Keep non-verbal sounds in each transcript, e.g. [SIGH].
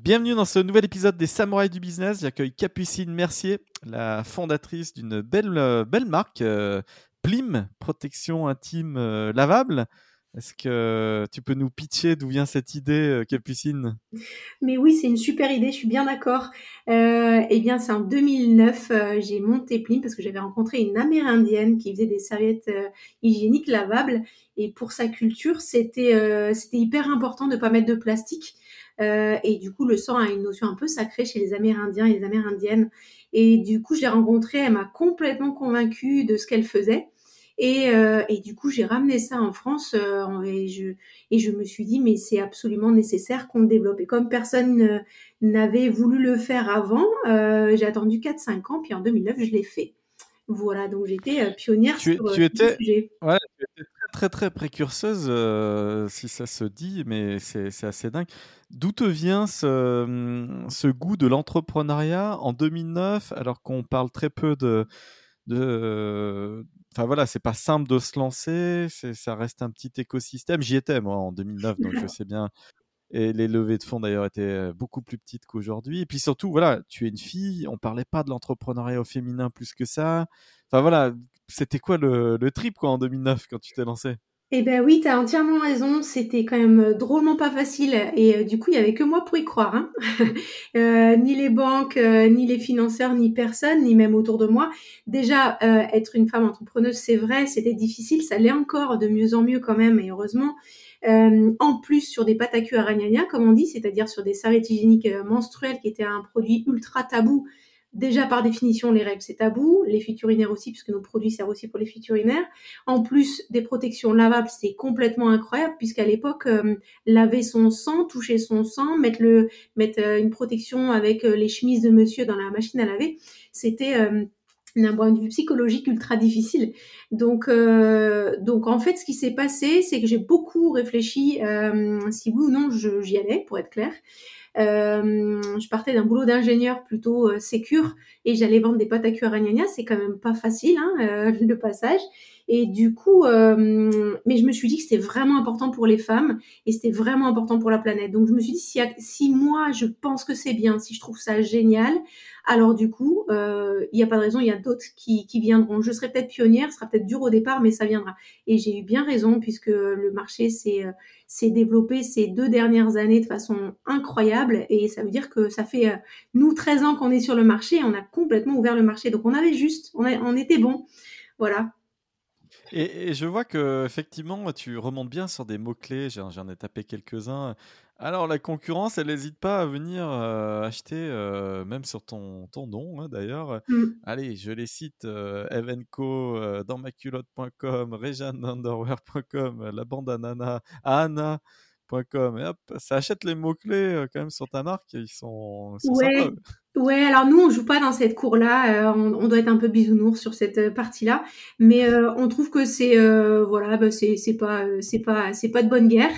Bienvenue dans ce nouvel épisode des Samouraïs du Business. J'accueille Capucine Mercier, la fondatrice d'une belle, euh, belle marque, euh, Plim, protection intime euh, lavable. Est-ce que tu peux nous pitcher d'où vient cette idée, Capucine? Mais oui, c'est une super idée, je suis bien d'accord. eh bien, c'est en 2009, j'ai monté Plim parce que j'avais rencontré une Amérindienne qui faisait des serviettes hygiéniques lavables. Et pour sa culture, c'était c'était hyper important de ne pas mettre de plastique. Euh, et du coup, le sang a une notion un peu sacrée chez les Amérindiens et les Amérindiennes. Et du coup, je l'ai rencontrée, elle m'a complètement convaincue de ce qu'elle faisait. Et, euh, et, du coup, j'ai ramené ça en France euh, et, je, et je me suis dit, mais c'est absolument nécessaire qu'on le développe. Et comme personne n'avait voulu le faire avant, euh, j'ai attendu 4-5 ans, puis en 2009, je l'ai fait. Voilà, donc j'étais pionnière tu, sur tu étais, sujet. Ouais, très, très, précurseuse, si ça se dit, mais c'est assez dingue. D'où te vient ce, goût de l'entrepreneuriat en 2009, alors qu'on parle très peu de, enfin voilà, c'est pas simple de se lancer, ça reste un petit écosystème. J'y étais moi en 2009, donc je sais bien. Et les levées de fonds d'ailleurs étaient beaucoup plus petites qu'aujourd'hui. Et puis surtout, voilà, tu es une fille, on parlait pas de l'entrepreneuriat au féminin plus que ça. Enfin voilà, c'était quoi le, trip quoi en 2009 quand tu t'es lancé? Eh ben oui, tu as entièrement raison. C'était quand même euh, drôlement pas facile. Et euh, du coup, il y avait que moi pour y croire. Hein. [LAUGHS] euh, ni les banques, ni les financeurs, ni personne, ni même autour de moi. Déjà, être une femme entrepreneuse, c'est vrai, c'était difficile. Ça l'est encore de mieux en mieux quand même, et heureusement. en plus, sur des pâtes à comme on dit, c'est-à-dire sur des serviettes hygiéniques menstruelles, qui étaient un produit ultra tabou Déjà, par définition, les règles, c'est tabou. Les fuites urinaires aussi, puisque nos produits servent aussi pour les fuites urinaires. En plus, des protections lavables, c'est complètement incroyable, puisqu'à l'époque, euh, laver son sang, toucher son sang, mettre, euh, une protection avec euh, les chemises de monsieur dans la machine à laver, c'était d'un point de vue psychologique ultra difficile. Donc, donc en fait, ce qui s'est passé, c'est que j'ai beaucoup réfléchi si oui ou non j'y allais, pour être clair. Euh, je partais d'un boulot d'ingénieur plutôt euh, sécure et j'allais vendre des pâtes à cuire c'est quand même pas facile hein, euh, le passage. Et du coup, euh, mais je me suis dit que c'était vraiment important pour les femmes et c'était vraiment important pour la planète. Donc je me suis dit si, si moi je pense que c'est bien, si je trouve ça génial, alors du coup, il n'y a pas de raison, il y a d'autres qui, qui, viendront. Je serai peut-être pionnière, ce sera peut-être dur au départ, mais ça viendra. Et j'ai eu bien raison puisque le marché s'est développé ces deux dernières années de façon incroyable et ça veut dire que ça fait euh, nous 13 ans qu'on est sur le marché et on a complètement ouvert le marché. Donc on avait juste, on, on était bon. Voilà. Et, je vois que effectivement, tu remontes bien sur des mots-clés. J'en ai tapé quelques-uns. Alors, la concurrence, elle n'hésite pas à venir euh, acheter, euh, même sur ton, ton nom hein, d'ailleurs. Mmh. Allez, je les cite euh, Evenco, euh, dans maculotte.com, la bande à Nana, Anna.com. Et hop, ça achète les mots-clés quand même sur ta marque. Ils sont, ils sont ouais. Ouais, alors nous on joue pas dans cette cour-là, euh, on, doit être un peu bisounours sur cette euh, partie-là, mais euh, on trouve que c'est voilà, bah, c'est c'est pas c'est pas c'est pas de bonne guerre.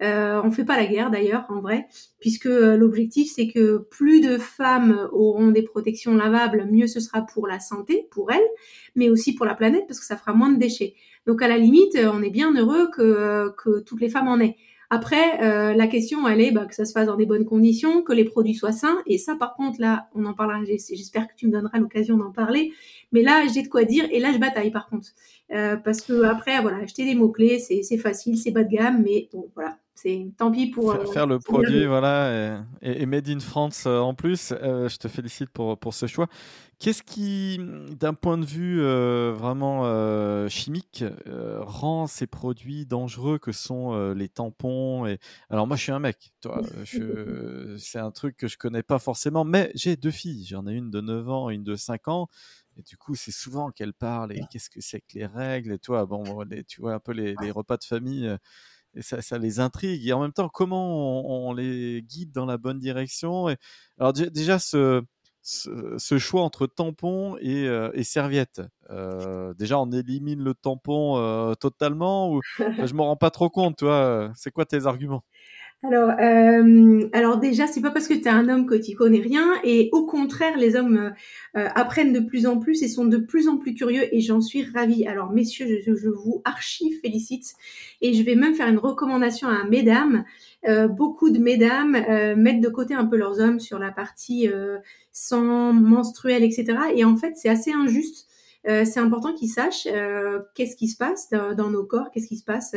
on fait pas la guerre d'ailleurs en vrai, puisque l'objectif c'est que plus de femmes auront des protections lavables, mieux ce sera pour la santé, pour elles, mais aussi pour la planète parce que ça fera moins de déchets. Donc à la limite, on est bien heureux que que toutes les femmes en aient. Après, euh, la question, elle est bah, que ça se fasse dans des bonnes conditions, que les produits soient sains. Et ça, par contre, là, on en parlera. J'espère que tu me donneras l'occasion d'en parler. Mais là, j'ai de quoi dire. Et là, je bataille, par contre. Euh, parce que après, voilà, acheter des mots-clés, c'est facile, c'est bas de gamme. Mais bon, voilà, c'est tant pis pour faire, euh, faire le produit, voilà, et, et, made in France euh, en plus. Euh, je te félicite pour pour ce choix. Qu'est-ce qui, d'un point de vue vraiment chimique, rend ces produits dangereux que sont les tampons et alors moi je suis un mec, toi, [LAUGHS] c'est un truc que je connais pas forcément, mais j'ai deux filles, j'en ai une de 9 ans une de 5 ans. Et du coup, c'est souvent qu'elles parlent et qu'est-ce que c'est que les règles et toi, bon, tu vois un peu les, les repas de famille et ça, ça, les intrigue. Et en même temps, comment on, les guide dans la bonne direction et, Alors déjà, ce, ce, choix entre tampon et, et serviette. déjà, on élimine le tampon totalement ou je me rends pas trop compte, toi. C'est quoi tes arguments? Alors, euh, alors déjà, c'est pas parce que tu es un homme que tu connais rien, et au contraire, les hommes euh, euh, apprennent de plus en plus et sont de plus en plus curieux, et j'en suis ravie. Alors, messieurs, je, vous archi félicite, et je vais même faire une recommandation à mesdames. Euh, beaucoup de mesdames mettent de côté un peu leurs hommes sur la partie sans menstruel, etc. Et en fait, c'est assez injuste. C'est important qu'ils sachent qu'est-ce qui se passe dans, nos corps, qu'est-ce qui se passe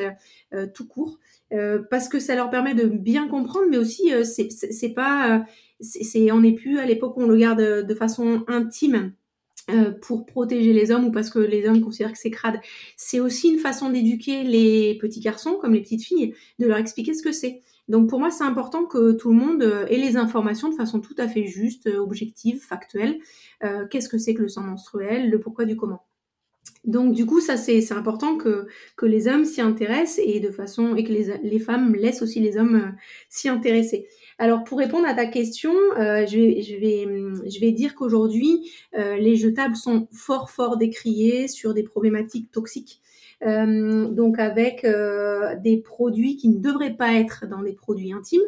tout court. Euh, parce que ça leur permet de bien comprendre, mais aussi euh, c'est pas, euh, c'est on n'est plus à l'époque où on le garde de façon intime. pour protéger les hommes ou parce que les hommes considèrent que c'est crade. C'est aussi une façon d'éduquer les petits garçons comme les petites filles, de leur expliquer ce que c'est. Donc pour moi, c'est important que tout le monde ait les informations de façon tout à fait juste, objective, factuelle. Qu'est-ce que c'est que le sang menstruel, le pourquoi du comment. Donc du coup, ça c'est important que, les hommes s'y intéressent et de façon et que les, femmes laissent aussi les hommes euh, s'y intéresser. Alors pour répondre à ta question, euh, je, vais, dire qu'aujourd'hui, euh, les jetables sont fort fort décriés sur des problématiques toxiques. Donc avec des produits qui ne devraient pas être dans des produits intimes.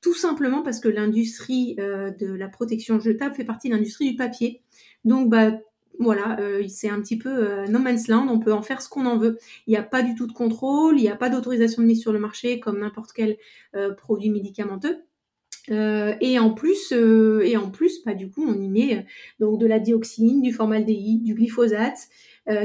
tout simplement parce que l'industrie de la protection jetable fait partie de l'industrie du papier. Donc, bah, voilà, euh, c'est un petit peu euh, no man's land, on peut en faire ce qu'on en veut. Il n'y a pas du tout de contrôle, il n'y a pas d'autorisation de mise sur le marché comme n'importe quel euh, produit médicamenteux. et en plus, et en plus, bah, du coup, on y met donc de la dioxine, du formaldéhyde, du glyphosate,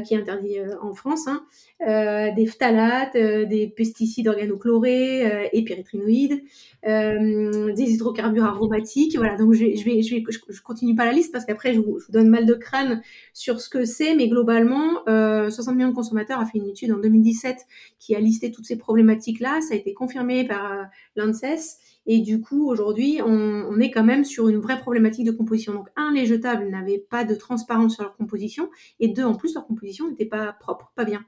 qui est interdit en France, hein, euh, des phtalates, euh, des pesticides organochlorés euh, et péritrinoïdes, des hydrocarbures aromatiques. Voilà, donc je, je vais, je, vais, je, continue pas la liste parce qu'après je vous, donne mal de crâne sur ce que c'est, mais globalement, 60 millions de consommateurs a fait une étude en 2017 qui a listé toutes ces problématiques-là. Ça a été confirmé par l'ANSES. Et du coup, aujourd'hui, on, on, est quand même sur une vraie problématique de composition. Donc, un, les jetables n'avaient pas de transparence sur leur composition. Et deux, en plus, leur composition n'était pas propre, pas bien.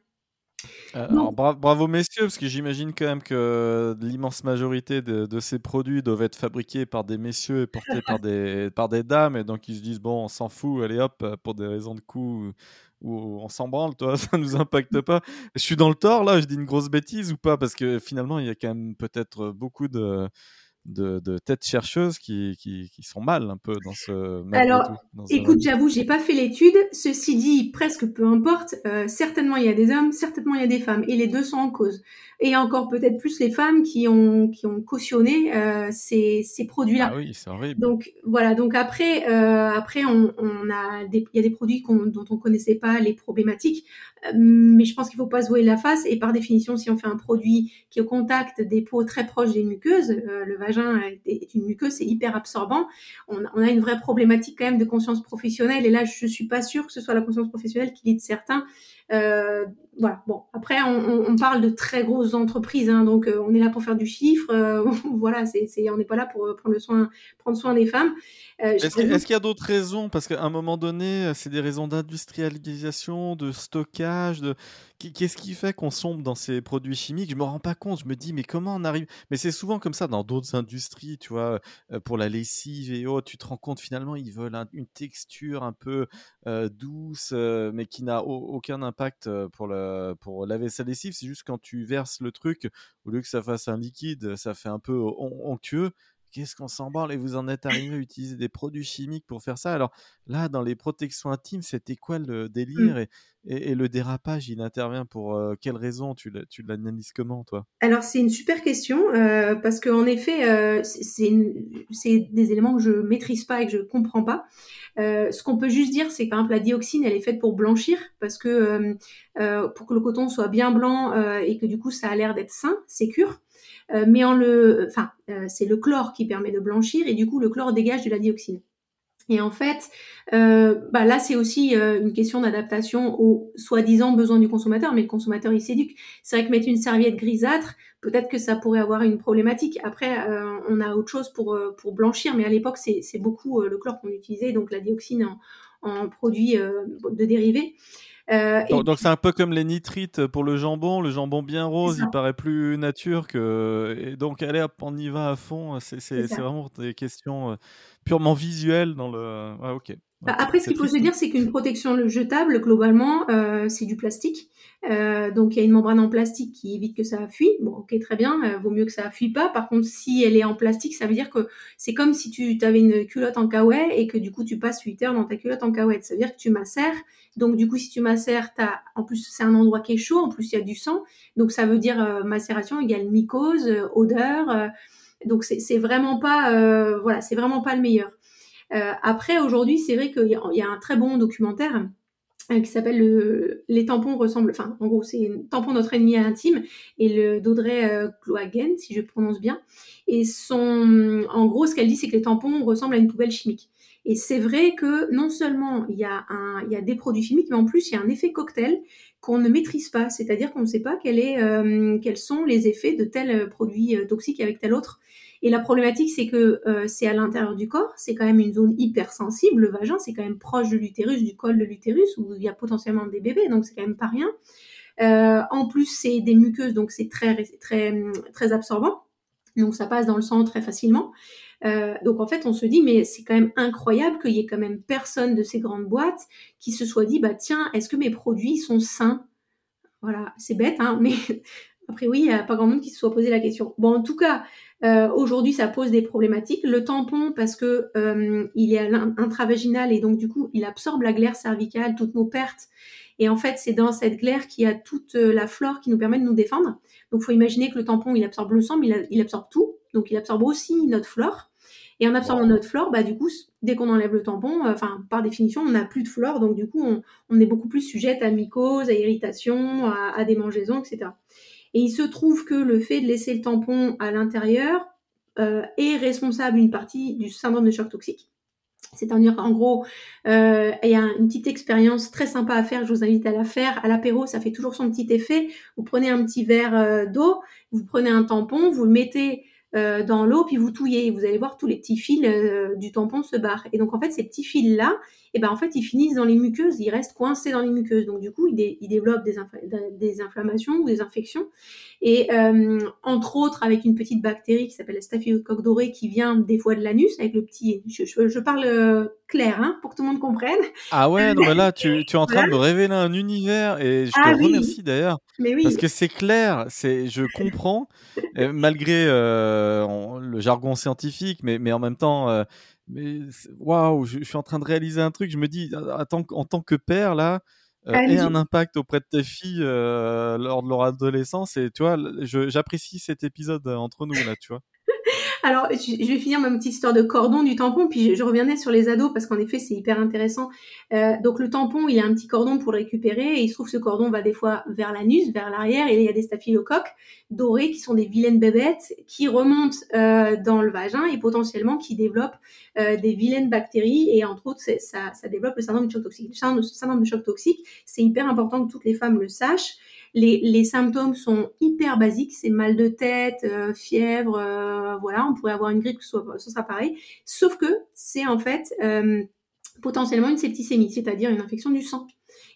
Euh, alors, bravo messieurs, parce que j'imagine quand même que l'immense majorité de, ces produits doivent être fabriqués par des messieurs et portés par des, [LAUGHS] par des dames, et donc ils se disent bon, on s'en fout, allez hop, pour des raisons de coût, ou on s'en branle, toi, [LAUGHS] ça nous impacte pas. Je suis dans le tort là, je dis une grosse bêtise ou pas, parce que finalement il y a quand même peut-être beaucoup de de, de, têtes chercheuses qui, qui, qui, sont mal un peu dans ce. Alors, écoute, j'avoue, j'ai pas fait l'étude. Ceci dit, presque peu importe. Euh, certainement, il y a des hommes, certainement, il y a des femmes, et les deux sont en cause. Et encore peut-être plus les femmes qui ont qui ont cautionné euh, ces, ces produits-là. Ah oui, c'est horrible. Donc voilà. Donc après, euh, après, on, on a des, il y a des produits dont on connaissait pas les problématiques. Euh, mais je pense qu'il faut pas se la face. Et par définition, si on fait un produit qui est au contact des peaux très proches des muqueuses, euh, le vagin est une muqueuse, c'est hyper absorbant. On, a une vraie problématique quand même de conscience professionnelle. Et là, je suis pas sûre que ce soit la conscience professionnelle qui lead certains. Euh, voilà. Bon, après, on, on, parle de très grosses entreprises, hein, donc euh, on est là pour faire du chiffre. Euh, [LAUGHS] voilà, c'est, on n'est pas là pour prendre le soin, prendre soin des femmes. est-ce, qu'il y a d'autres raisons? Parce qu'à un moment donné, c'est des raisons d'industrialisation, de stockage, de Qu'est-ce qui fait qu'on sombre dans ces produits chimiques? Je me rends pas compte. Je me dis, mais comment on arrive? Mais c'est souvent comme ça dans d'autres industries, tu vois, pour la lessive et autres. Tu te rends compte finalement, ils veulent une texture un peu douce, mais qui n'a aucun impact pour, le, pour laver sa lessive. C'est juste quand tu verses le truc, au lieu que ça fasse un liquide, ça fait un peu onctueux qu'est-ce qu'on s'en branle? Et vous en êtes arrivé à utiliser des produits chimiques pour faire ça? Alors là, dans les protections intimes, c'était quoi le mmh. délire et, et, le dérapage, il intervient pour euh, quelles raisons Tu l'analyses comment, toi? Alors, c'est une super question euh, parce qu'en effet, euh, c'est des éléments que je maîtrise pas et que je comprends pas. ce qu'on peut juste dire, c'est que par exemple, la dioxine, elle est faite pour blanchir parce que pour que le coton soit bien blanc et que du coup, ça a l'air d'être sain, sécure. Euh, mais en le, enfin, euh, c'est le chlore qui permet de blanchir et du coup le chlore dégage de la dioxine. Et en fait, euh, bah là, c'est aussi une question d'adaptation aux soi-disant besoins du consommateur, mais le consommateur, il s'éduque. C'est vrai que mettre une serviette grisâtre, peut-être que ça pourrait avoir une problématique. Après, on a autre chose pour, pour blanchir, mais à l'époque, c'est beaucoup le chlore qu'on utilisait, donc la dioxine en, en produit de dérivés. Euh, donc c'est un peu comme les nitrites pour le jambon. Le jambon bien rose, il paraît plus nature que. Et donc allez hop, on y va à fond. C'est vraiment des questions purement visuelles dans le. Ah, ok. Bah, après, ce qu'il faut se dire, c'est qu'une protection jetable, globalement, euh, c'est du plastique. Euh, donc, il y a une membrane en plastique qui évite que ça fuit. Bon, ok, très bien, euh, vaut mieux que ça fuit pas. Par contre, si elle est en plastique, ça veut dire que c'est comme si tu avais une culotte en kawaii et que du coup, tu passes 8 heures dans ta culotte en kawaii. Ça veut dire que tu macères. Donc, du coup, si tu macères, as... en plus, c'est un endroit qui est chaud, en plus, il y a du sang. Donc, ça veut dire euh, macération égale mycose, odeur. donc, c'est vraiment pas, voilà, c'est vraiment pas le meilleur. Euh, après, aujourd'hui, c'est vrai qu'il y, a un très bon documentaire euh, qui s'appelle Les tampons ressemblent, enfin, en gros, c'est Tampon notre ennemi intime et le d'Audrey euh, Clohagen, si je prononce bien. Et son, en gros, ce qu'elle dit, c'est que les tampons ressemblent à une poubelle chimique. Et c'est vrai que non seulement il y, a un, il y a des produits chimiques, mais en plus il y a un effet cocktail qu'on ne maîtrise pas. C'est-à-dire qu'on ne sait pas est, quels sont les effets de tel produit toxique avec tel autre. Et la problématique, c'est que euh, c'est à l'intérieur du corps, c'est quand même une zone hypersensible. Le vagin, c'est quand même proche de l'utérus, du col de l'utérus, où il y a potentiellement des bébés, donc c'est quand même pas rien. Euh, en plus, c'est des muqueuses, donc c'est très, très, très absorbant. Donc ça passe dans le sang très facilement. Euh, donc en fait, on se dit, mais c'est quand même incroyable qu'il y ait quand même personne de ces grandes boîtes qui se soit dit, bah tiens, est-ce que mes produits sont sains? Voilà, c'est bête, hein, [LAUGHS] mais après oui, il n'y a pas grand monde qui se soit posé la question. Bon, en tout cas, euh, aujourd'hui, ça pose des problématiques. Le tampon, parce que euh, il est intravaginal et donc du coup, il absorbe la glaire cervicale, toutes nos pertes. Et en fait, c'est dans cette glaire qu'il y a toute euh, la flore qui nous permet de nous défendre. Donc, faut imaginer que le tampon, il absorbe le sang, mais il, absorbe tout. Donc, il absorbe aussi notre flore. Et en absorbant notre flore, bah du coup, dès qu'on enlève le tampon, enfin par définition, on n'a plus de flore, donc du coup, on, est beaucoup plus sujette à mycose, à irritation, à, à démangeaisons, etc. Et il se trouve que le fait de laisser le tampon à l'intérieur euh, est responsable d'une partie du syndrome de choc toxique. C'est-à-dire en gros, il y a une petite expérience très sympa à faire, je vous invite à la faire. À l'apéro, ça fait toujours son petit effet. Vous prenez un petit verre euh, d'eau, vous prenez un tampon, vous le mettez euh, dans l'eau, puis vous touillez. Vous allez voir tous les petits fils euh, du tampon se barrent. Et donc en fait, ces petits fils-là, et eh ben en fait, ils finissent dans les muqueuses, ils restent coincés dans les muqueuses. Donc du coup, ils, développent des, inflammations ou des infections. Et euh, entre autres, avec une petite bactérie qui s'appelle la staphylocoque dorée, qui vient des fois de l'anus, avec le petit. Je, parle clair, hein, pour que tout le monde comprenne. Ah ouais, non, mais là, tu, [LAUGHS] tu es en train de me révéler un univers, et je ah te remercie d'ailleurs, oui. parce que c'est clair, c'est, je comprends, malgré le jargon scientifique, mais, mais en même temps, euh, mais waouh, je, suis en train de réaliser un truc. Je me dis, en tant que père là, euh, et un impact auprès de tes filles euh, lors de leur adolescence. Et tu vois, j'apprécie cet épisode entre nous là, tu vois. Alors, je, vais finir ma petite histoire de cordon du tampon, puis je, reviendrai sur les ados parce qu'en effet, c'est hyper intéressant. Euh, donc, le tampon, il y a un petit cordon pour le récupérer et il se trouve que ce cordon va des fois vers l'anus, vers l'arrière, et il y a des staphylocoques dorés qui sont des vilaines bébêtes qui remontent euh, dans le vagin et potentiellement qui développent euh, des vilaines bactéries et entre autres, ça, ça développe le syndrome de choc toxique. Le syndrome de choc toxique, c'est hyper important que toutes les femmes le sachent. Les, symptômes sont hyper basiques, c'est mal de tête, euh, fièvre, euh, voilà, on pourrait avoir une grippe, ce sera pareil. Sauf que c'est en fait euh, potentiellement une septicémie, c'est-à-dire une infection du sang.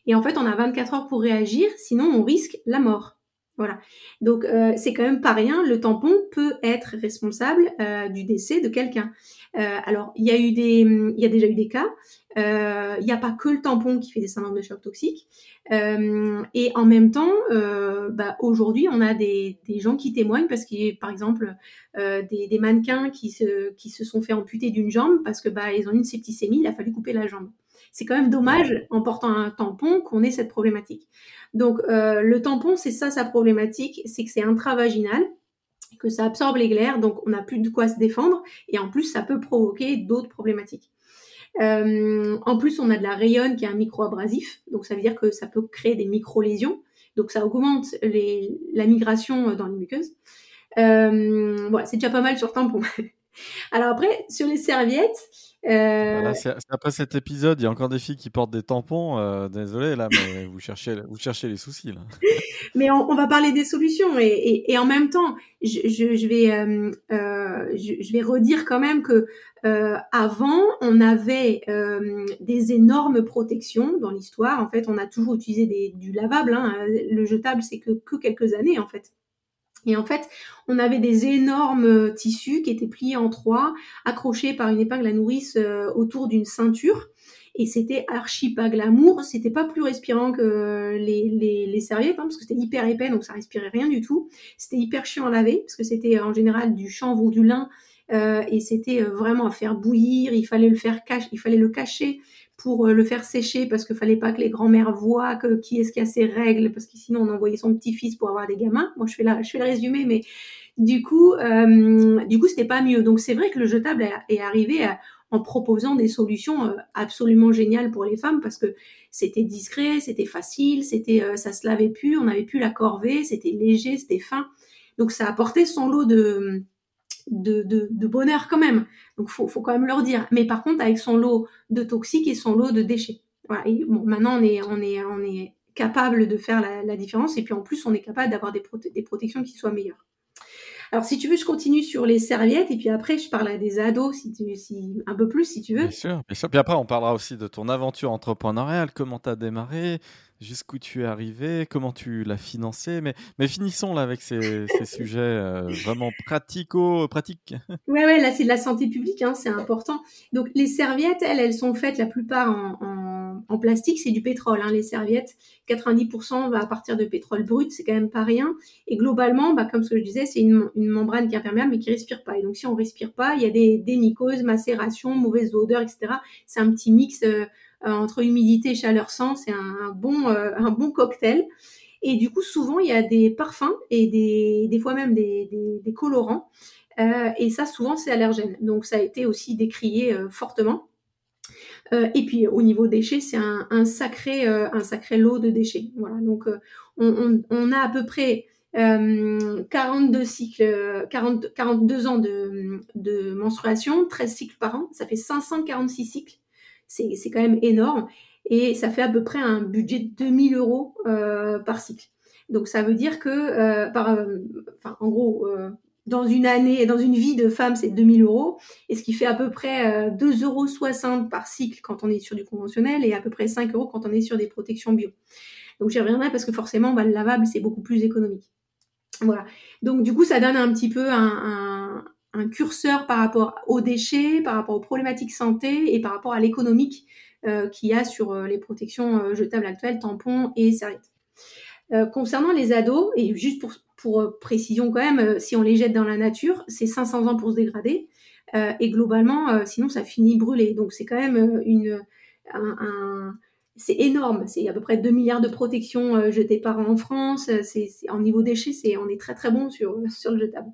Et en fait, on a 24 heures pour réagir, sinon on risque la mort. Voilà. Donc c'est quand même pas rien. Le tampon peut être responsable du décès de quelqu'un. alors il y a eu des, il y a déjà eu des cas. Il n'y a pas que le tampon qui fait des syndromes de choc toxique. Euh, et en même temps, euh, bah, aujourd'hui, on a des, des, gens qui témoignent parce qu'il y a, par exemple, euh, des, des, mannequins qui se, qui se sont fait amputer d'une jambe parce que bah, ils ont une septicémie, il a fallu couper la jambe. C'est quand même dommage, en portant un tampon, qu'on ait cette problématique. Donc, euh, le tampon, c'est ça sa problématique, c'est que c'est intravaginal, que ça absorbe les glaires, donc on n'a plus de quoi se défendre, et en plus, ça peut provoquer d'autres problématiques. Euh, en plus, on a de la rayonne qui est un micro-abrasif, donc ça veut dire que ça peut créer des micro-lésions, donc ça augmente la migration dans les muqueuses. Euh, voilà, c'est déjà pas mal sur tampon. [LAUGHS] Alors après, sur les serviettes, Euh, après cet épisode, il y a encore des filles qui portent des tampons. Euh, désolé là, mais [LAUGHS] vous cherchez, vous cherchez les soucis là. [LAUGHS] mais on, va parler des solutions et, et, en même temps, je, je, vais, euh, euh je, vais redire quand même que avant, on avait des énormes protections dans l'histoire. En fait, on a toujours utilisé des, du lavable. Hein. Le jetable, c'est que, que quelques années en fait. Et en fait, on avait des énormes euh, tissus qui étaient pliés en trois, accrochés par une épingle à nourrice euh, autour d'une ceinture. Et c'était archi pas glamour, c'était pas plus respirant que les, les, les serviettes, hein, parce que c'était hyper épais, donc ça respirait rien du tout. C'était hyper chiant à laver, parce que c'était en général du chanvre ou du lin, euh, et c'était vraiment à faire bouillir, il fallait le faire cacher, il fallait le cacher pour euh, le faire sécher parce qu'il fallait pas que les grands-mères voient que qui est-ce qui a ses règles parce que sinon on envoyait son petit-fils pour avoir des gamins. Moi je fais là, je fais le résumé, mais du coup, euh, du coup c'était pas mieux. Donc c'est vrai que le jetable est arrivé en proposant des solutions euh, absolument géniales pour les femmes parce que c'était discret, c'était facile, c'était ça se lavait plus, on n'avait plus la corvée, c'était léger, c'était fin. Donc ça apportait son lot de de, de, bonheur quand même. Donc faut, faut quand même leur dire. Mais par contre, avec son lot de toxiques et son lot de déchets. Voilà. bon, maintenant on est, on est, on est capable de faire la, différence et puis en plus on est capable d'avoir des, des protections qui soient meilleures. Alors si tu veux, je continue sur les serviettes et puis après je parle à des ados si tu, si, un peu plus si tu veux. Bien sûr, bien sûr. Puis après on parlera aussi de ton aventure entrepreneuriale, comment tu as démarré, jusqu'où tu es arrivé, comment tu l'as financé? Mais, mais finissons là avec ces, ces sujets euh, vraiment pratico-pratiques. Ouais, ouais, là c'est de la santé publique, hein, c'est important. Donc les serviettes, elles, elles sont faites la plupart en, en, en plastique, c'est du pétrole, hein, les serviettes. 90% va à partir de pétrole brut, c'est quand même pas rien. Et globalement, bah, comme ce que je disais, c'est une, membrane qui est imperméable mais qui respire pas. Et donc si on respire pas, il y a des, des mycoses, macération, mauvaise odeur, etc. C'est un petit mix. Euh, euh, entre humidité chaleur sans, c'est un, bon, euh, un bon cocktail. Et du coup, souvent, il y a des parfums et des, fois même des, colorants. Et ça, souvent, c'est allergène. Donc, ça a été aussi décrié fortement. Et puis, au niveau déchets, c'est un, sacré, un sacré lot de déchets. Voilà. Donc, on, on, a à peu près 42 cycles, 40, 42 ans de, menstruation, 13 cycles par an. Ça fait 546 cycles c'est quand même énorme. Et ça fait à peu près un budget de 2000 euros euh, par cycle. Donc ça veut dire que, euh, par, euh, en gros, dans une année, dans une vie de femme, c'est 2000 euros, et ce qui fait à peu près 2,60 euros par cycle quand on est sur du conventionnel, et à peu près 5 euros quand on est sur des protections bio. Donc j'y reviendrai parce que forcément, bah, le lavable, c'est beaucoup plus économique. Voilà. Donc du coup, ça donne un petit peu un curseur par rapport aux déchets, par rapport aux problématiques santé et par rapport à l'économique euh, qu'il y a sur euh, les protections euh, jetables actuelles, tampons et serviettes. concernant les ados, et juste pour, pour précision quand même, si on les jette dans la nature, c'est 500 ans pour se dégrader. et globalement, sinon ça finit brûlé. Donc c'est quand même une, un, c'est énorme. C'est à peu près 2 milliards de protections jetées par an en France. C'est, en niveau déchets, c'est, on est très très bon sur, sur le jetable.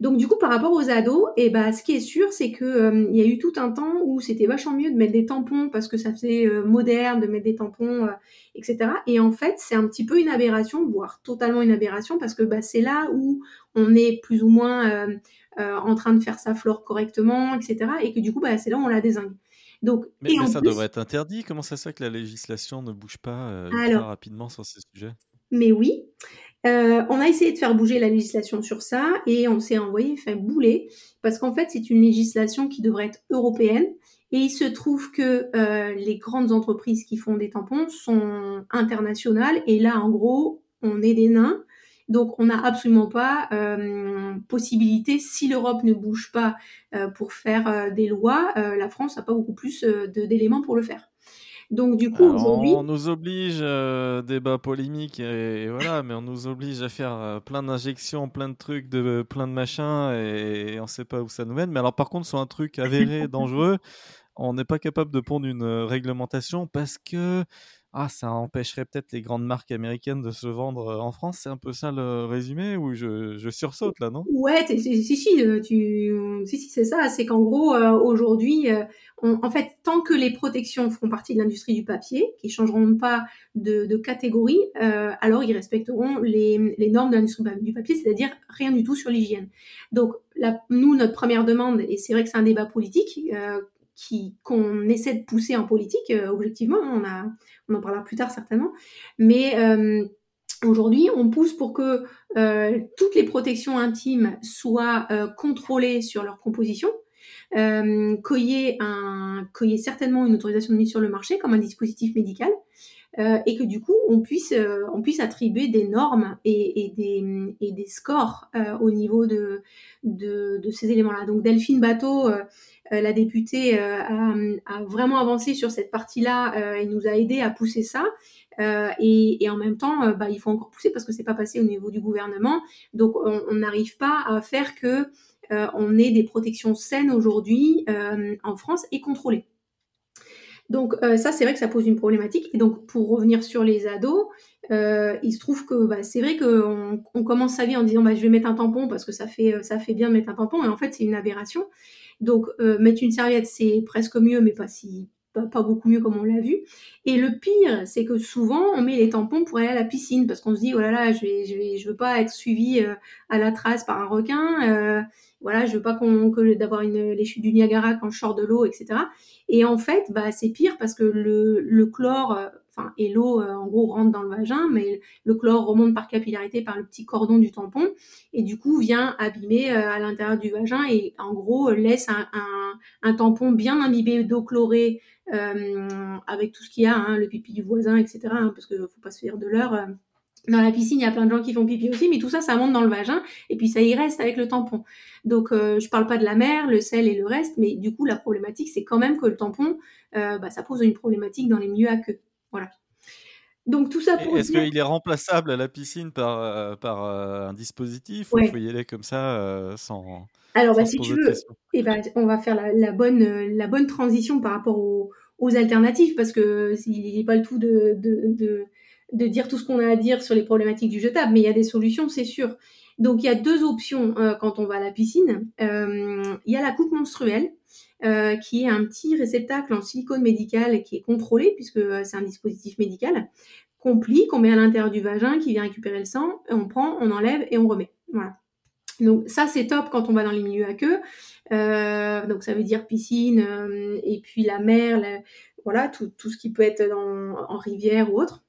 Donc du coup, par rapport aux ados, et eh ben, ce qui est sûr, c'est que euh, il y a eu tout un temps où c'était vachement mieux de mettre des tampons parce que ça faisait euh, moderne de mettre des tampons, euh, etc. Et en fait, c'est un petit peu une aberration, voire totalement une aberration, parce que bah, c'est là où on est plus ou moins en train de faire sa flore correctement, etc. Et que du coup, bah, c'est là où on la désingue. Donc, mais, ça devrait être interdit? Comment ça se fait que la législation ne bouge pas Alors, rapidement sur ces sujets? Mais oui. Euh, on a essayé de faire bouger la législation sur ça et on s'est envoyé faire bouler parce qu'en fait c'est une législation qui devrait être européenne et il se trouve que euh, les grandes entreprises qui font des tampons sont internationales et là en gros on est des nains donc on n'a absolument pas euh, possibilité si l'Europe ne bouge pas pour faire des lois la France n'a pas beaucoup plus d'éléments pour le faire. Donc du coup, aujourd'hui... On nous oblige, euh, débat polémique, et, voilà, mais on nous oblige à faire euh, plein d'injections, plein de trucs, de, plein de machins, et, on ne sait pas où ça nous mène. Mais alors par contre, sur un truc avéré, [LAUGHS] dangereux, on n'est pas capable de pondre une euh, réglementation parce que ah, ça empêcherait peut-être les grandes marques américaines de se vendre euh, en France. C'est un peu ça le résumé ou je, sursaute là, non? Ouais, si, si, euh, tu... si, si c'est ça. C'est qu'en gros, euh, aujourd'hui, en fait, tant que les protections feront partie de l'industrie du papier, qui changeront pas de, catégorie, alors ils respecteront les, normes de l'industrie du papier, c'est-à-dire rien du tout sur l'hygiène. Donc, nous, notre première demande, et c'est vrai que c'est un débat politique, qu'on essaie de pousser en politique, objectivement. On, a, on en parlera plus tard certainement. Mais Aujourd'hui, on pousse pour que toutes les protections intimes soient contrôlées sur leur composition, euh, qu'il y, ait certainement une autorisation de mise sur le marché comme un dispositif médical, euh, et que du coup on puisse, euh, on puisse attribuer des normes et, et, des, et des, scores euh, au niveau de, de, de ces éléments-là. Donc Delphine Bateau, euh, la députée, a, a, vraiment avancé sur cette partie-là et nous a aidé à pousser ça. Et, et, en même temps, bah, il faut encore pousser parce que c'est pas passé au niveau du gouvernement. Donc on n'arrive pas à faire que on ait des protections saines aujourd'hui en France et contrôlées. Donc euh, ça, c'est vrai que ça pose une problématique. Et donc pour revenir sur les ados, euh, il se trouve que bah, c'est vrai qu'on on commence sa vie en disant bah, je vais mettre un tampon parce que ça fait, euh, ça fait bien de mettre un tampon, et en fait c'est une aberration. Donc mettre une serviette, c'est presque mieux, mais pas si pas, beaucoup mieux comme on l'a vu. Et le pire, c'est que souvent on met les tampons pour aller à la piscine parce qu'on se dit oh là là, je vais, je vais, je veux pas être suivi à la trace par un requin voilà, je veux pas qu'on que d'avoir une les chutes du Niagara quand je sors de l'eau, etc. Et en fait, bah c'est pire parce que le, chlore, euh, enfin et l'eau euh, en gros rentre dans le vagin, mais le chlore remonte par capillarité par le petit cordon du tampon et du coup vient abîmer euh, à l'intérieur du vagin et en gros laisse un tampon bien imbibé d'eau chlorée avec tout ce qu'il y a, hein, le pipi du voisin, etc. Hein, parce que faut pas se faire de l'heure dans la piscine, il y a plein de gens qui font pipi aussi, mais tout ça, ça monte dans le vagin et puis ça y reste avec le tampon. Donc, euh, je parle pas de la mer, le sel et le reste, mais du coup, la problématique, c'est quand même que le tampon, euh, bah, ça pose une problématique dans les milieux à queue. Voilà. Donc tout ça pour Est-ce qu'il est remplaçable à la piscine par, euh, par un dispositif ou il faut y aller comme ça sans. Alors, bah, si tu veux, eh ben, on va faire la, bonne, la bonne transition par rapport aux, alternatives parce que il n'est pas le tout de, de de dire tout ce qu'on a à dire sur les problématiques du jetable, mais il y a des solutions, c'est sûr. Donc il y a deux options euh, quand on va à la piscine. Euh, il y a la coupe menstruelle, euh, qui est un petit réceptacle en silicone médical qui est contrôlé, puisque c'est un dispositif médical, qu'on plie, qu'on met à l'intérieur du vagin, qui vient récupérer le sang, on prend, on enlève et on remet. Voilà. Donc ça c'est top quand on va dans les milieux à queue. donc ça veut dire piscine et puis la mer, voilà tout, ce qui peut être en rivière ou autre.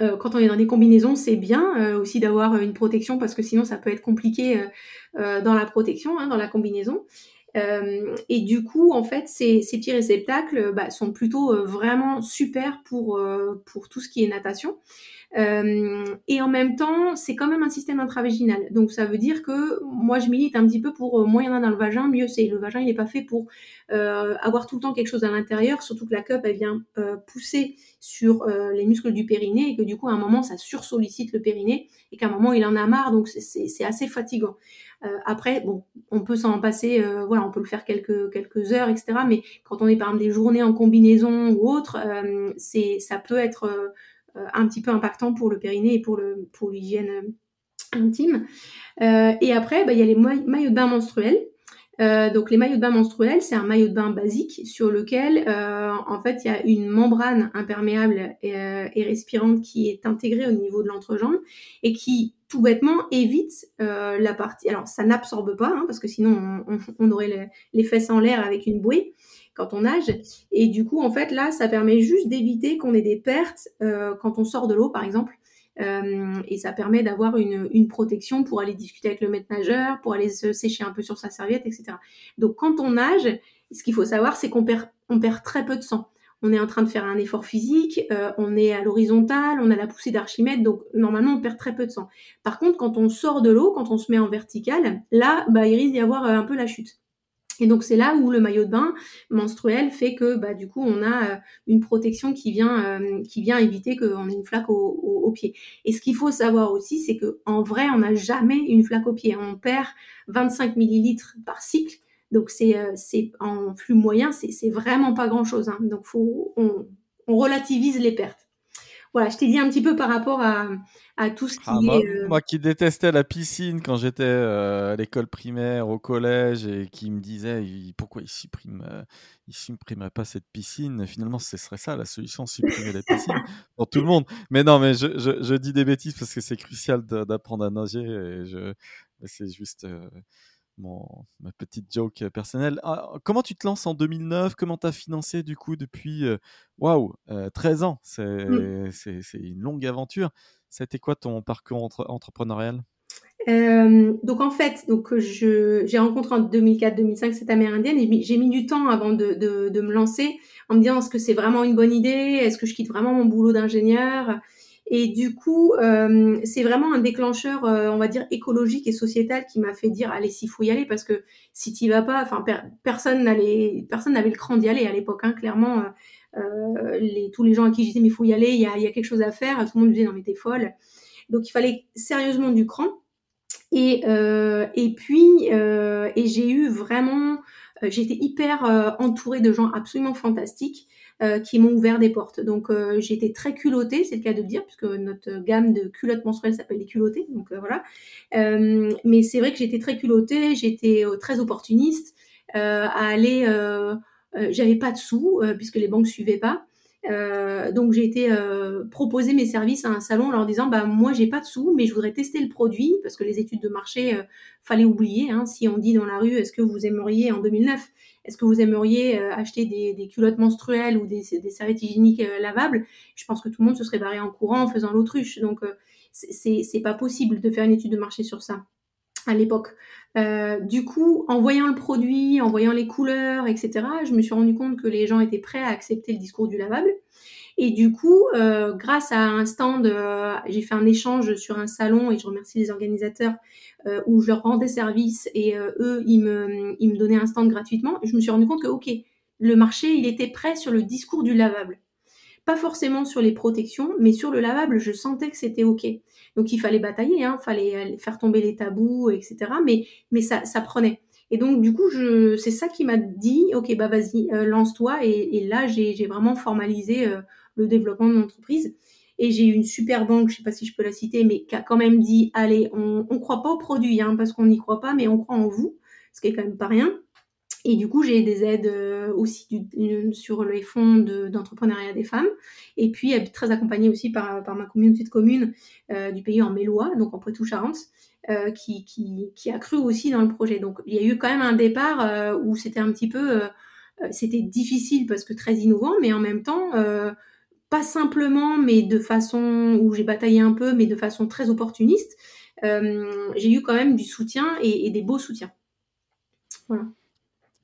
Euh, quand on est dans des combinaisons, c'est bien euh, aussi d'avoir une protection parce que sinon ça peut être compliqué euh, dans la protection, hein, dans la combinaison. et du coup, en fait, ces, ces petits réceptacles bah, sont plutôt vraiment super pour, pour tout ce qui est natation. Euh, et en même temps, c'est quand même un système intravaginal. Donc ça veut dire que moi je milite un petit peu pour euh, moins il y en a dans le vagin, mieux c'est. Le vagin il n'est pas fait pour euh, avoir tout le temps quelque chose à l'intérieur, surtout que la cup elle vient pousser sur les muscles du périnée et que du coup à un moment ça sursollicite le périnée et qu'à un moment il en a marre, donc c'est assez fatigant. après, bon, on peut s'en passer, voilà, on peut le faire quelques quelques heures, etc. Mais quand on est par exemple des journées en combinaison ou autre, ça peut être un petit peu impactant pour le périnée et pour l'hygiène euh, intime. Euh, et après, bah, il y a les maillots de bain menstruels. Euh, donc les maillots de bain menstruels, c'est un maillot de bain basique sur lequel, euh, en fait, il y a une membrane imperméable et, respirante qui est intégrée au niveau de l'entrejambe et qui, tout bêtement, évite euh, la partie. Alors ça n'absorbe pas, hein, parce que sinon on, aurait les fesses en l'air avec une bouée quand on nage. Et du coup, en fait, là, ça permet juste d'éviter qu'on ait des pertes euh, quand on sort de l'eau, par exemple. Euh, et ça permet d'avoir une, une, protection pour aller discuter avec le maître nageur, pour aller se sécher un peu sur sa serviette, etc. Donc, quand on nage, ce qu'il faut savoir, c'est qu'on perd, on perd très peu de sang. On est en train de faire un effort physique, euh, on est à l'horizontale, on a la poussée d'Archimède, donc normalement on perd très peu de sang. Par contre, quand on sort de l'eau, quand on se met en vertical, là, bah, il risque d'y avoir un peu la chute. Et donc c'est là où le maillot de bain menstruel fait que bah, du coup on a euh, une protection qui vient euh, qui vient éviter qu'on ait une flaque au, pied. Et ce qu'il faut savoir aussi c'est que en vrai on n'a jamais une flaque au pied. On perd 25 millilitres par cycle, donc c'est euh, c'est en flux moyen c'est vraiment pas grand chose. Hein. Donc faut on relativise les pertes voilà, je t'ai dit un petit peu par rapport à, à tout ce qui ah, est. Euh, moi, qui détestais la piscine quand j'étais euh, à l'école primaire, au collège, et qui me disait pourquoi il supprime, euh, il supprimerait pas cette piscine? Finalement, ce serait ça la solution, supprimer la piscine [LAUGHS] pour tout le monde. Mais non, mais je, je, je dis des bêtises parce que c'est crucial d'apprendre à nager. Et je, c'est juste. Mon, ma petite joke personnelle. Ah, comment tu te lances en 2009 Comment tu as financé du coup depuis waouh 13 ans? C'est une longue aventure. C'était quoi ton parcours entrepreneurial? Donc en fait, donc j'ai rencontré en 2004-2005 cette Amérindienne et j'ai mis du temps avant de, de, de, me lancer en me disant est-ce que c'est vraiment une bonne idée? Est-ce que je quitte vraiment mon boulot d'ingénieur? Et du coup, euh, c'est vraiment un déclencheur, euh, on va dire, écologique et sociétal qui m'a fait dire, allez, s'il faut y aller, parce que si tu vas pas, enfin, personne n'allait, personne n'avait le cran d'y aller à l'époque, hein, clairement. Euh, les, tous les gens à qui je disais, mais il faut y aller, il y a, y a, quelque chose à faire, tout le monde me disait, non, mais t'es folle. Donc, il fallait sérieusement du cran. Et, et puis, et j'ai eu vraiment, j'étais hyper entourée de gens absolument fantastiques. Euh, qui m'ont ouvert des portes. Donc euh, j'ai été très culottée, c'est le cas de dire, puisque notre gamme de culottes menstruelles s'appelle les culottées. Donc euh, voilà. mais c'est vrai que j'étais très culottée, j'étais très opportuniste à aller. J'avais pas de sous puisque les banques suivaient pas. Euh, donc j'ai été euh, proposer mes services à un salon en leur disant bah moi j'ai pas de sous mais je voudrais tester le produit parce que les études de marché fallait oublier hein, si on dit dans la rue est-ce que vous aimeriez en 2009 est-ce que vous aimeriez euh, acheter des, culottes menstruelles ou des, serviettes hygiéniques euh, lavables? Je pense que tout le monde se serait barré en courant en faisant l'autruche. Donc, euh, c'est pas possible de faire une étude de marché sur ça à l'époque. du coup, en voyant le produit, en voyant les couleurs, etc., je me suis rendu compte que les gens étaient prêts à accepter le discours du lavable. Et du coup, euh, grâce à un stand, euh, j'ai fait un échange sur un salon et je remercie les organisateurs euh, où je leur rendais service et eux, ils me, donnaient un stand gratuitement. Je me suis rendu compte que, OK, le marché, il était prêt sur le discours du lavable. Pas forcément sur les protections, mais sur le lavable, je sentais que c'était OK. Donc il fallait batailler, il hein, fallait faire tomber les tabous, etc. Mais, ça, prenait. Et donc, du coup, c'est ça qui m'a dit, OK, bah vas-y, lance-toi. Et, là, j'ai vraiment formalisé le développement de l'entreprise. Et j'ai une super banque, je sais pas si je peux la citer, mais qui a quand même dit, allez, on ne croit pas au produit, hein, parce qu'on n'y croit pas, mais on croit en vous, ce qui est quand même pas rien. Et du coup, j'ai des aides euh, aussi sur les fonds d'entrepreneuriat des femmes. Et puis, très accompagnée aussi par, par ma communauté de communes euh, du pays en Mélois, donc en Poitou-Charentes, euh, qui, qui, qui, a cru aussi dans le projet. Donc, il y a eu quand même un départ où c'était un petit peu... c'était difficile parce que très innovant, mais en même temps pas simplement, mais de façon où j'ai bataillé un peu, mais de façon très opportuniste, euh, j'ai eu quand même du soutien et, des beaux soutiens. Voilà.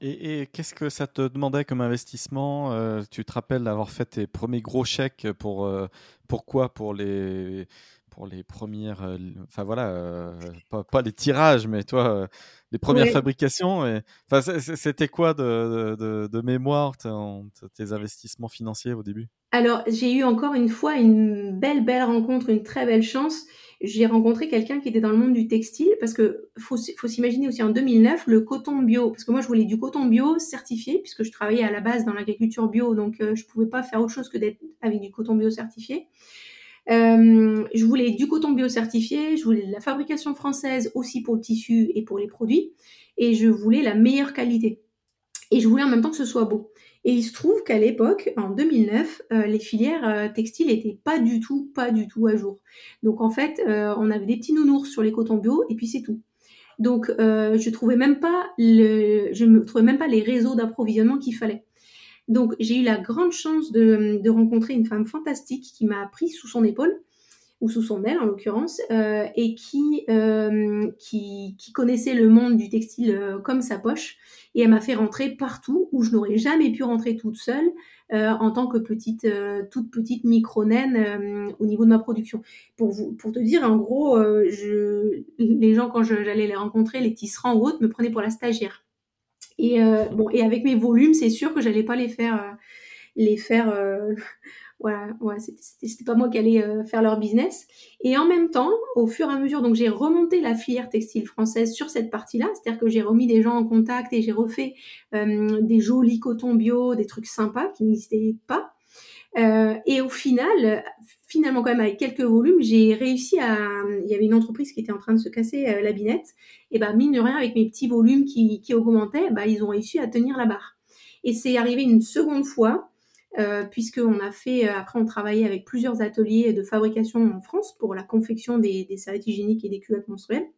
Et, qu'est-ce que ça te demandait comme investissement euh, Tu te rappelles d'avoir fait tes premiers gros chèques pour euh, pourquoi? Pour les pour les premières, enfin voilà, pas, les tirages, mais toi, les premières fabrications. Et, c'était quoi de, de, de mémoire tes investissements financiers au début? Alors, j'ai eu encore une fois une belle, belle rencontre, une très belle chance. J'ai rencontré quelqu'un qui était dans le monde du textile parce que faut, faut s'imaginer aussi en 2009 le coton bio parce que moi je voulais du coton bio certifié puisque je travaillais à la base dans l'agriculture bio donc je euh, je pouvais pas faire autre chose que d'être avec du coton bio certifié. Euh, je voulais du coton bio certifié, je voulais de la fabrication française aussi pour le tissu et pour les produits et je voulais la meilleure qualité. Et je voulais en même temps que ce soit beau. Et il se trouve qu'à l'époque, en 2009, euh, les filières euh, textiles n'étaient pas du tout, pas du tout à jour. Donc en fait, on avait des petits nounours sur les cotons bio et puis c'est tout. Donc je trouvais même pas je trouvais même pas les réseaux d'approvisionnement qu'il fallait. Donc j'ai eu la grande chance de, de, rencontrer une femme fantastique qui m'a pris sous son épaule ou sous son aile en l'occurrence, et qui, qui, qui connaissait le monde du textile comme sa poche et elle m'a fait rentrer partout où je n'aurais jamais pu rentrer toute seule euh, en tant que petite, euh, toute petite micro-naine euh, au niveau de ma production. Pour, vous, pour te dire, en gros, je, les gens, quand j'allais les rencontrer, les tisserands ou autres, me prenaient pour la stagiaire. Et, bon, et avec mes volumes, c'est sûr que j'allais pas les faire, les faire [LAUGHS] voilà, ouais, c'était pas moi qui allais euh, faire leur business. Et en même temps, au fur et à mesure, donc j'ai remonté la filière textile française sur cette partie-là, c'est-à-dire que j'ai remis des gens en contact et j'ai refait euh, des jolis cotons bio, des trucs sympas qui n'existaient pas. Euh, et au final, finalement quand même avec quelques volumes, j'ai réussi à. Il y avait une entreprise qui était en train de se casser la binette, et ben mine de rien avec mes petits volumes qui, qui augmentaient, bah ils ont réussi à tenir la barre. Et c'est arrivé une seconde fois euh, puisqu'on a fait, euh, après on travaillait avec plusieurs ateliers de fabrication en France pour la confection des, serviettes hygiéniques et des culottes menstruelles.